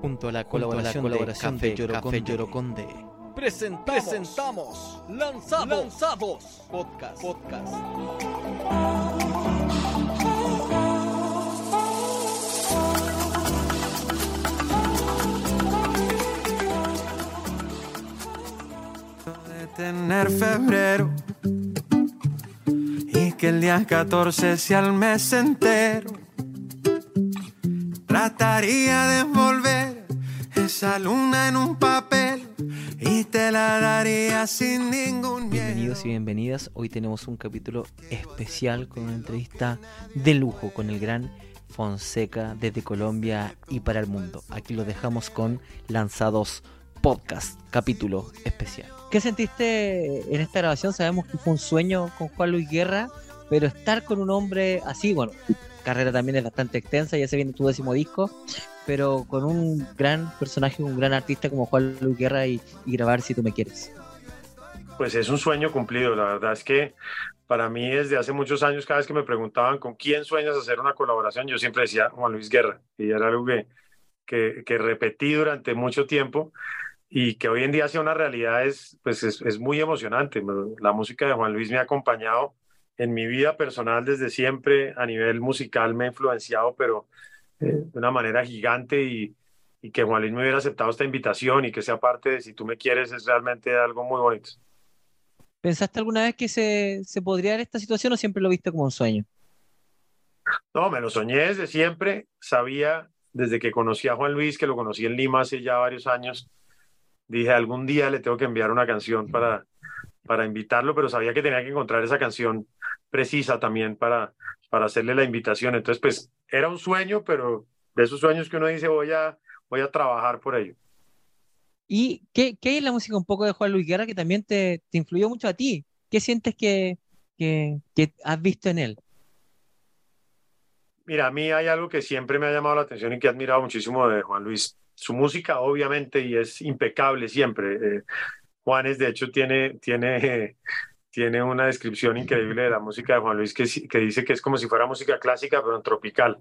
Junto a la colaboración, la colaboración de, Café, Yoroconde, presentamos, presentamos Lanzados, Lanzados Podcast. Podcast. de tener febrero y que el día 14 sea el mes entero. Trataría de envolver esa luna en un papel y te la daría sin ningún miedo. Bienvenidos y bienvenidas. Hoy tenemos un capítulo especial con una entrevista de lujo con el gran Fonseca desde Colombia y para el mundo. Aquí lo dejamos con Lanzados Podcast, capítulo especial. ¿Qué sentiste en esta grabación? Sabemos que fue un sueño con Juan Luis Guerra, pero estar con un hombre así, bueno, carrera también es bastante extensa, ya se viene tu décimo disco, pero con un gran personaje, un gran artista como Juan Luis Guerra y, y grabar Si tú me quieres. Pues es un sueño cumplido, la verdad es que para mí desde hace muchos años, cada vez que me preguntaban con quién sueñas hacer una colaboración, yo siempre decía Juan Luis Guerra, y era algo que, que, que repetí durante mucho tiempo y que hoy en día sea una realidad es, pues es, es, muy emocionante. La música de Juan Luis me ha acompañado en mi vida personal desde siempre, a nivel musical me ha influenciado, pero eh, de una manera gigante y, y, que Juan Luis me hubiera aceptado esta invitación y que sea parte de Si tú me quieres es realmente algo muy bonito. ¿Pensaste alguna vez que se, se podría dar esta situación o siempre lo viste como un sueño? No, me lo soñé desde siempre, sabía desde que conocí a Juan Luis, que lo conocí en Lima hace ya varios años, dije, algún día le tengo que enviar una canción para, para invitarlo, pero sabía que tenía que encontrar esa canción precisa también para, para hacerle la invitación. Entonces, pues era un sueño, pero de esos sueños que uno dice, voy a, voy a trabajar por ello. ¿Y qué, qué es la música un poco de Juan Luis Guerra que también te, te influyó mucho a ti? ¿Qué sientes que, que, que has visto en él? Mira, a mí hay algo que siempre me ha llamado la atención y que he admirado muchísimo de Juan Luis su música obviamente y es impecable siempre. Eh, Juanes de hecho tiene, tiene, tiene una descripción increíble de la música de Juan Luis que, dice que es como si fuera música clásica pero en tropical.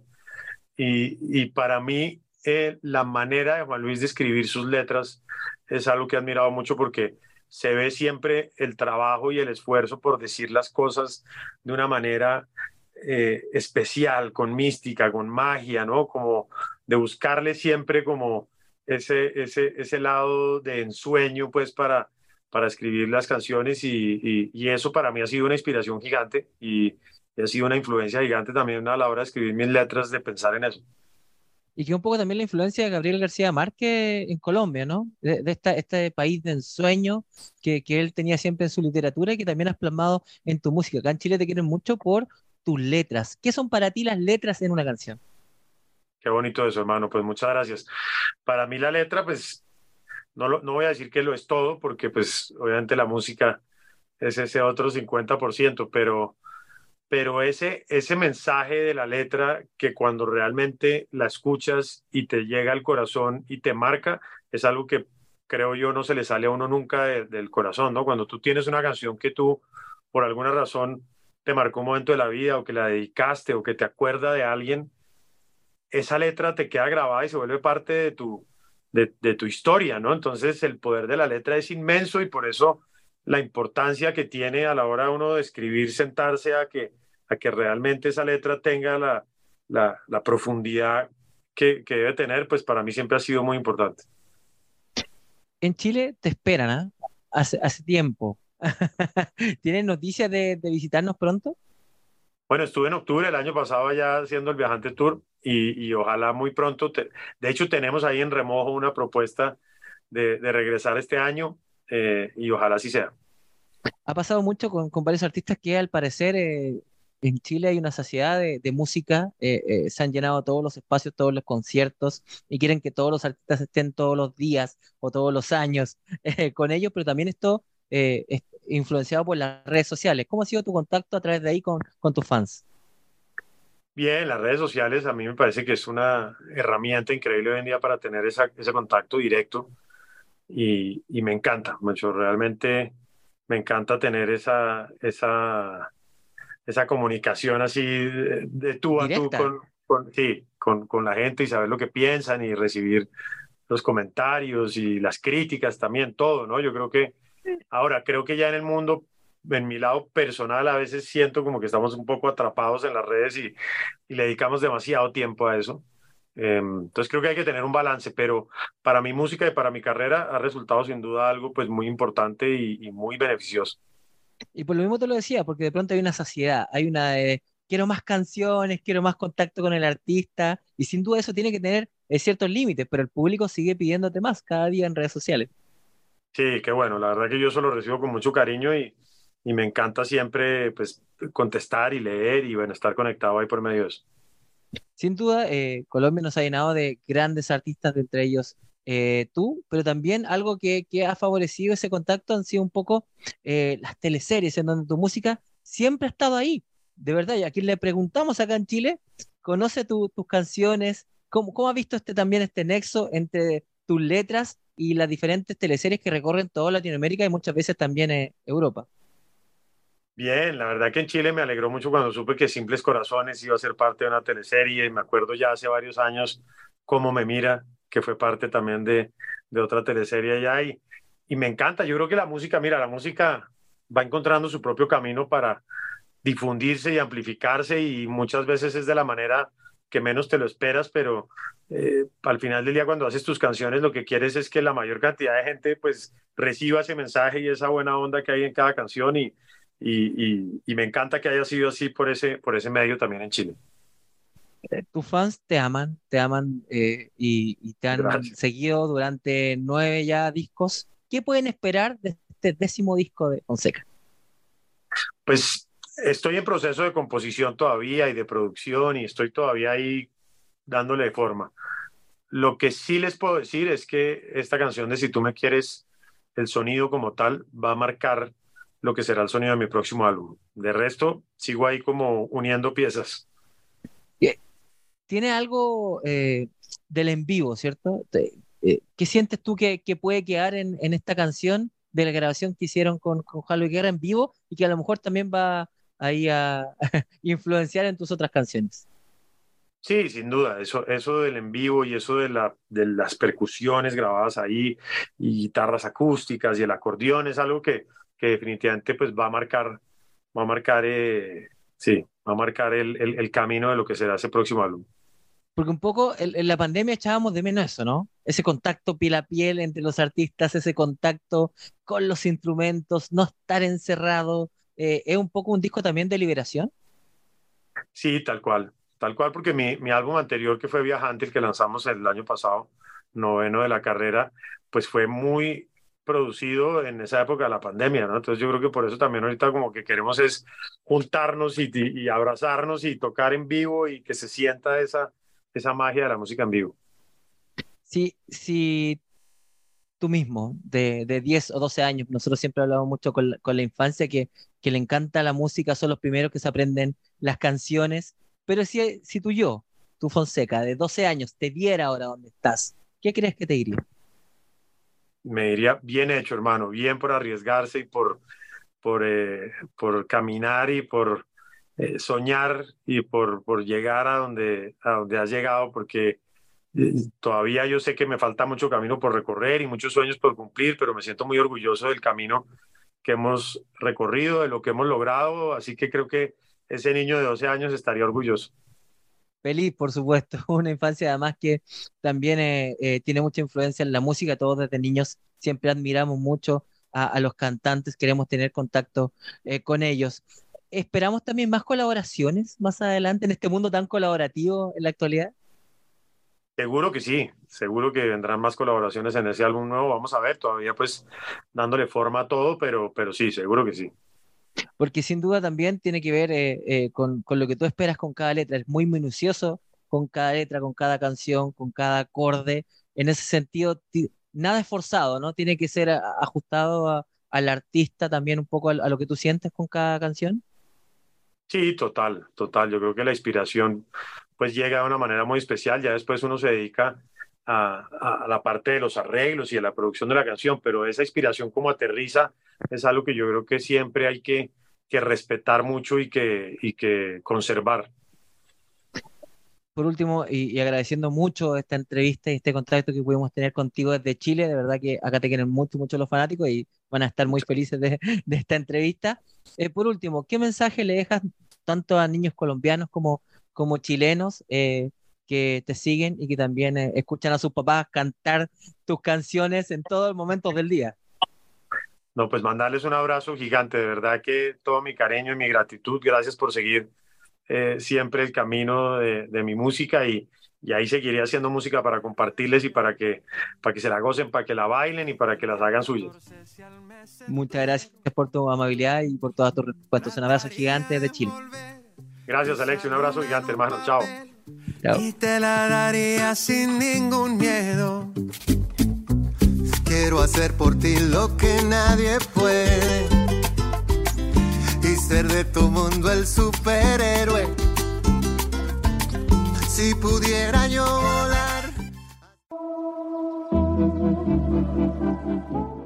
Y, para mí eh, la manera de Juan Luis de sus letras es algo que he admirado mucho porque se ve siempre el trabajo y el esfuerzo por decir las cosas de una manera eh, especial, con mística, con magia, ¿no? Como de buscarle siempre como ese, ese, ese lado de ensueño, pues, para, para escribir las canciones y, y, eso para mí ha sido una inspiración gigante y, y, ha sido una influencia gigante también a la hora de escribir mis letras, de pensar en eso. Y que un poco también la influencia de Gabriel García Márquez en Colombia, ¿no? De, de esta, este país de ensueño que, que él tenía siempre en su literatura y que también has plasmado en tu música. Acá en Chile te quieren mucho por tus letras. ¿Qué son para ti las letras en una canción? Qué bonito eso, hermano. Pues muchas gracias. Para mí la letra, pues, no, lo, no voy a decir que lo es todo, porque pues obviamente la música es ese otro 50%, pero, pero ese, ese mensaje de la letra que cuando realmente la escuchas y te llega al corazón y te marca, es algo que creo yo no se le sale a uno nunca de, del corazón, ¿no? Cuando tú tienes una canción que tú, por alguna razón, te marcó un momento de la vida o que la dedicaste o que te acuerda de alguien, esa letra te queda grabada y se vuelve parte de tu, de, de, tu historia, ¿no? Entonces el poder de la letra es inmenso y por eso la importancia que tiene a la hora uno de escribir, sentarse a que, a que realmente esa letra tenga la, la, la profundidad que, que, debe tener, pues para mí siempre ha sido muy importante. En Chile te esperan, ¿eh? hace, hace tiempo. ¿Tienen noticias de, de visitarnos pronto? Bueno, estuve en octubre el año pasado ya haciendo el Viajante Tour y, y ojalá muy pronto, te, de hecho tenemos ahí en remojo una propuesta de, de regresar este año eh, y ojalá así sea. Ha pasado mucho con, con varios artistas que al parecer eh, en Chile hay una saciedad de, de música, eh, eh, se han llenado todos los espacios, todos los conciertos y quieren que todos los artistas estén todos los días o todos los años eh, con ellos, pero también esto es influenciado por las redes sociales. ¿Cómo ha sido tu contacto a través de ahí con, con tus fans? Bien, las redes sociales a mí me parece que es una herramienta increíble hoy en día para tener esa, ese contacto directo y, y, me encanta mucho, realmente me encanta tener esa, esa, esa comunicación así de, de tú a Directa. tú con, con, sí, con, con, la gente y saber lo que piensan y recibir los comentarios y las críticas también, todo, ¿no? Yo creo que ahora, creo que ya en el mundo, en mi lado personal, a veces siento como que estamos un poco atrapados en las redes y, y le dedicamos demasiado tiempo a eso. Em, entonces creo que hay que tener un balance, pero para mi música y para mi carrera ha resultado sin duda algo pues muy importante y, y muy beneficioso. Y por lo mismo te lo decía, porque de pronto hay una saciedad, hay una de quiero más canciones, quiero más contacto con el artista, y sin duda eso tiene que tener eh, ciertos límites, pero el público sigue pidiéndote más cada día en redes sociales. Sí, qué bueno, la verdad que yo solo recibo con mucho cariño y, y me encanta siempre pues contestar y leer y bueno, estar conectado ahí por medio de eso. Sin duda, eh, Colombia nos ha llenado de grandes artistas, entre ellos eh, tú, pero también algo que, que, ha favorecido ese contacto han sido un poco eh, las teleseries, en donde tu música siempre ha estado ahí. De verdad, y a quien le preguntamos acá en Chile, conoce tu, tus canciones, ¿Cómo, ¿cómo ha visto este, también este nexo entre tus letras y las diferentes teleseries que recorren toda Latinoamérica y muchas veces también en Europa? Bien, la verdad que en Chile me alegró mucho cuando supe que Simples Corazones iba a ser parte de una teleserie. Me acuerdo ya hace varios años cómo me mira, que fue parte también de, de otra teleserie allá. Y, y me encanta, yo creo que la música, mira, la música va encontrando su propio camino para difundirse y amplificarse y muchas veces es de la manera que menos te lo esperas, pero eh, al final del día cuando haces tus canciones lo que quieres es que la mayor cantidad de gente pues reciba ese mensaje y esa buena onda que hay en cada canción y, y, y, y, me encanta que haya sido así por ese, por ese medio también en Chile. Eh, tus fans te aman, te aman eh, y, y, te han Gracias. seguido durante nueve ya discos. ¿Qué pueden esperar de este décimo disco de Fonseca? Pues estoy en proceso de composición todavía y de producción y estoy todavía ahí dándole forma. Lo que sí les puedo decir es que esta canción de Si tú me quieres, el sonido como tal va a marcar lo que será el sonido de mi próximo álbum. De resto, sigo ahí como uniendo piezas. Tiene algo eh, del en vivo, ¿cierto? Eh, ¿Qué sientes tú que, que puede quedar en, en, esta canción de la grabación que hicieron con, con Halo Guerra en vivo y que a lo mejor también va ahí a influenciar en tus otras canciones? Sí, sin duda, eso, eso del en vivo y eso de, la, de las percusiones grabadas ahí y guitarras acústicas y el acordeón es algo que, que definitivamente pues va a marcar, va a marcar, eh, sí, va a marcar el, el, el, camino de lo que será ese próximo álbum. Porque un poco en, en, la pandemia echábamos de menos eso, ¿no? Ese contacto piel a piel entre los artistas, ese contacto con los instrumentos, no estar encerrado. Eh, ¿Es un poco un disco también de liberación? Sí, tal cual, tal cual, porque mi, mi álbum anterior, que fue Viajante, el que lanzamos el año pasado, noveno de la carrera, pues fue muy producido en esa época de la pandemia, ¿no? Entonces yo creo que por eso también ahorita como que queremos es juntarnos y, y, abrazarnos y tocar en vivo y que se sienta esa, esa magia de la música en vivo. Si, si tú mismo, de, de 10 o 12 años, nosotros siempre hablamos mucho con la, con la infancia que, que le encanta la música, son los primeros que se aprenden las canciones, pero si, si tú yo, tu Fonseca, de 12 años, te viera ahora donde estás, ¿qué crees que te diría? Me diría bien hecho, hermano, bien por arriesgarse y por, por, eh, por caminar y por eh, soñar y por, por llegar a donde, a donde has llegado, porque eh, todavía yo sé que me falta mucho camino por recorrer y muchos sueños por cumplir, pero me siento muy orgulloso del camino que hemos recorrido, de lo que hemos logrado, así que creo que ese niño de 12 años estaría orgulloso feliz, por supuesto, una infancia además que también eh, eh, tiene mucha influencia en la música, todos desde niños siempre admiramos mucho a, los cantantes, queremos tener contacto eh, con ellos. ¿Esperamos también más colaboraciones más adelante en este mundo tan colaborativo en la actualidad? Seguro que sí, seguro que vendrán más colaboraciones en ese álbum nuevo, vamos a ver, todavía pues dándole forma a todo, pero, pero sí, seguro que sí porque sin duda también tiene que ver eh, eh, con, con, lo que tú esperas con cada letra, es muy minucioso con cada letra, con cada canción, con cada acorde, en ese sentido, nada es forzado, ¿no? Tiene que ser ajustado al artista también un poco a, a, lo que tú sientes con cada canción. Sí, total, total, yo creo que la inspiración pues llega de una manera muy especial, ya después uno se dedica a, a, la parte de los arreglos y de la producción de la canción, pero esa inspiración como aterriza es algo que yo creo que siempre hay que, que respetar mucho y que, y que conservar. por último, y, agradeciendo mucho esta entrevista y este contacto que pudimos tener contigo desde Chile, de verdad que acá te quieren mucho, mucho los fanáticos y van a estar muy felices de, esta entrevista. Eh, por último, ¿qué mensaje le dejas tanto a niños colombianos como, como chilenos eh, que te siguen y que también eh, escuchan a sus papás cantar tus canciones en todos los momentos del día? No, pues mandarles un abrazo gigante, de verdad que todo mi cariño y mi gratitud, gracias por seguir eh, siempre el camino de, mi música y, y, ahí seguiré haciendo música para compartirles y para que, para que se la gocen, para que la bailen y para que las hagan suyas. Muchas gracias por tu amabilidad y por todas tus respuestas. Un abrazo gigante de Chile. Gracias, Alex. Un abrazo gigante, hermano. Chao. Chao. Y te la daría sin ningún miedo. Quiero hacer por ti lo que nadie puede. Y ser de tu mundo el superhéroe. Si pudiera yo volar.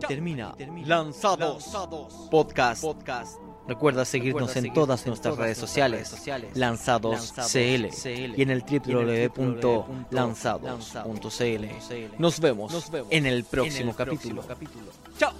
Termina. Lanzados. Podcast. Podcast. Recuerda seguirnos en todas nuestras redes sociales, Lanzados CL y en el www.lanzados.cl. Nos vemos en el próximo capítulo. Chao.